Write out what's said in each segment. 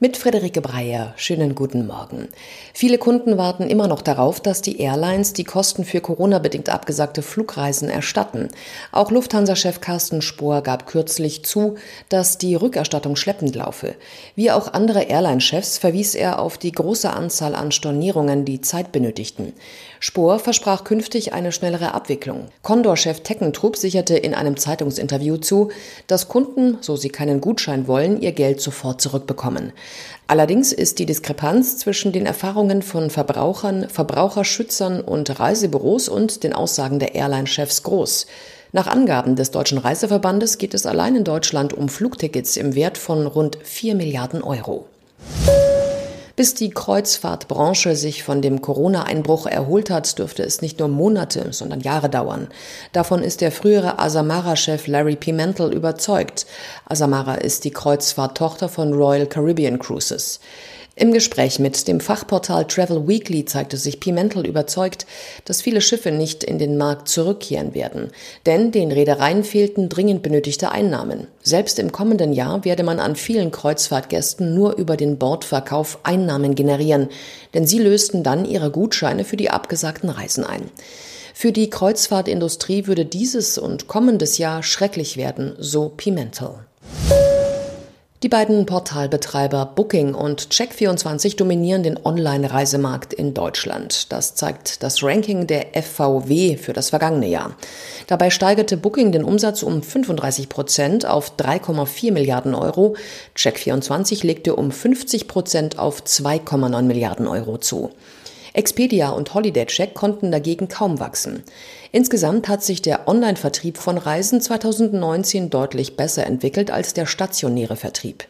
Mit Friederike Breyer. Schönen guten Morgen. Viele Kunden warten immer noch darauf, dass die Airlines die Kosten für Corona-bedingt abgesagte Flugreisen erstatten. Auch Lufthansa-Chef Carsten Spohr gab kürzlich zu, dass die Rückerstattung schleppend laufe. Wie auch andere Airline-Chefs verwies er auf die große Anzahl an Stornierungen, die Zeit benötigten. Spohr versprach künftig eine schnellere Abwicklung. Condor-Chef Teckentrupp sicherte in einem Zeitungsinterview zu, dass Kunden, so sie keinen Gutschein wollen, ihr Geld sofort zurückbekommen. Allerdings ist die Diskrepanz zwischen den Erfahrungen von Verbrauchern, Verbraucherschützern und Reisebüros und den Aussagen der Airline-Chefs groß. Nach Angaben des Deutschen Reiseverbandes geht es allein in Deutschland um Flugtickets im Wert von rund 4 Milliarden Euro. Bis die Kreuzfahrtbranche sich von dem Corona-Einbruch erholt hat, dürfte es nicht nur Monate, sondern Jahre dauern. Davon ist der frühere Asamara-Chef Larry Pimentel überzeugt. Asamara ist die Kreuzfahrttochter von Royal Caribbean Cruises. Im Gespräch mit dem Fachportal Travel Weekly zeigte sich Pimentel überzeugt, dass viele Schiffe nicht in den Markt zurückkehren werden, denn den Reedereien fehlten dringend benötigte Einnahmen. Selbst im kommenden Jahr werde man an vielen Kreuzfahrtgästen nur über den Bordverkauf Einnahmen generieren, denn sie lösten dann ihre Gutscheine für die abgesagten Reisen ein. Für die Kreuzfahrtindustrie würde dieses und kommendes Jahr schrecklich werden, so Pimentel. Die beiden Portalbetreiber Booking und Check24 dominieren den Online-Reisemarkt in Deutschland. Das zeigt das Ranking der FVW für das vergangene Jahr. Dabei steigerte Booking den Umsatz um 35 Prozent auf 3,4 Milliarden Euro. Check24 legte um 50 Prozent auf 2,9 Milliarden Euro zu. Expedia und Holiday Check konnten dagegen kaum wachsen. Insgesamt hat sich der Online-Vertrieb von Reisen 2019 deutlich besser entwickelt als der stationäre Vertrieb.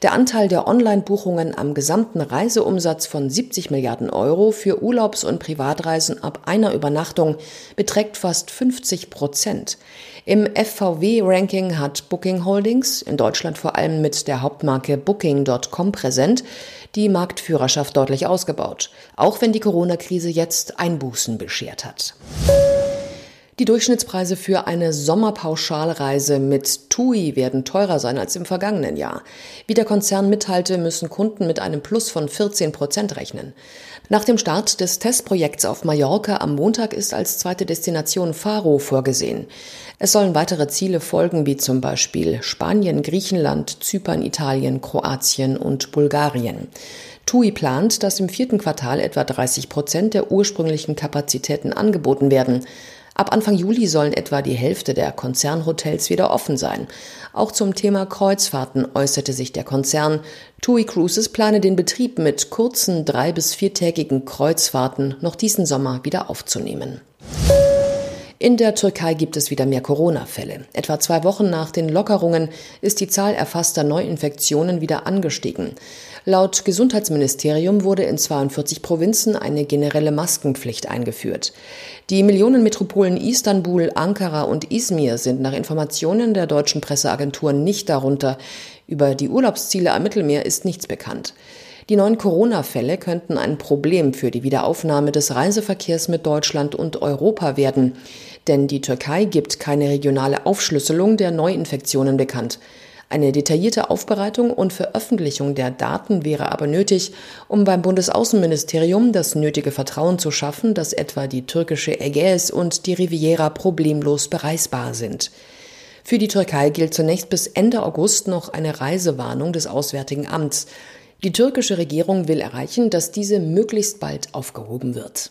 Der Anteil der Online-Buchungen am gesamten Reiseumsatz von 70 Milliarden Euro für Urlaubs- und Privatreisen ab einer Übernachtung beträgt fast 50 Prozent. Im FVW-Ranking hat Booking Holdings, in Deutschland vor allem mit der Hauptmarke Booking.com präsent, die Marktführerschaft deutlich ausgebaut, auch wenn die Corona-Krise jetzt Einbußen beschert hat. Die Durchschnittspreise für eine Sommerpauschalreise mit TUI werden teurer sein als im vergangenen Jahr. Wie der Konzern mitteilte, müssen Kunden mit einem Plus von 14 Prozent rechnen. Nach dem Start des Testprojekts auf Mallorca am Montag ist als zweite Destination Faro vorgesehen. Es sollen weitere Ziele folgen, wie zum Beispiel Spanien, Griechenland, Zypern, Italien, Kroatien und Bulgarien. TUI plant, dass im vierten Quartal etwa 30 Prozent der ursprünglichen Kapazitäten angeboten werden. Ab Anfang Juli sollen etwa die Hälfte der Konzernhotels wieder offen sein. Auch zum Thema Kreuzfahrten äußerte sich der Konzern. TUI Cruises plane den Betrieb mit kurzen drei- bis viertägigen Kreuzfahrten noch diesen Sommer wieder aufzunehmen. In der Türkei gibt es wieder mehr Corona-Fälle. Etwa zwei Wochen nach den Lockerungen ist die Zahl erfasster Neuinfektionen wieder angestiegen. Laut Gesundheitsministerium wurde in 42 Provinzen eine generelle Maskenpflicht eingeführt. Die Millionenmetropolen Istanbul, Ankara und Izmir sind nach Informationen der deutschen Presseagentur nicht darunter. Über die Urlaubsziele am Mittelmeer ist nichts bekannt. Die neuen Corona-Fälle könnten ein Problem für die Wiederaufnahme des Reiseverkehrs mit Deutschland und Europa werden. Denn die Türkei gibt keine regionale Aufschlüsselung der Neuinfektionen bekannt. Eine detaillierte Aufbereitung und Veröffentlichung der Daten wäre aber nötig, um beim Bundesaußenministerium das nötige Vertrauen zu schaffen, dass etwa die türkische Ägäis und die Riviera problemlos bereisbar sind. Für die Türkei gilt zunächst bis Ende August noch eine Reisewarnung des Auswärtigen Amts. Die türkische Regierung will erreichen, dass diese möglichst bald aufgehoben wird.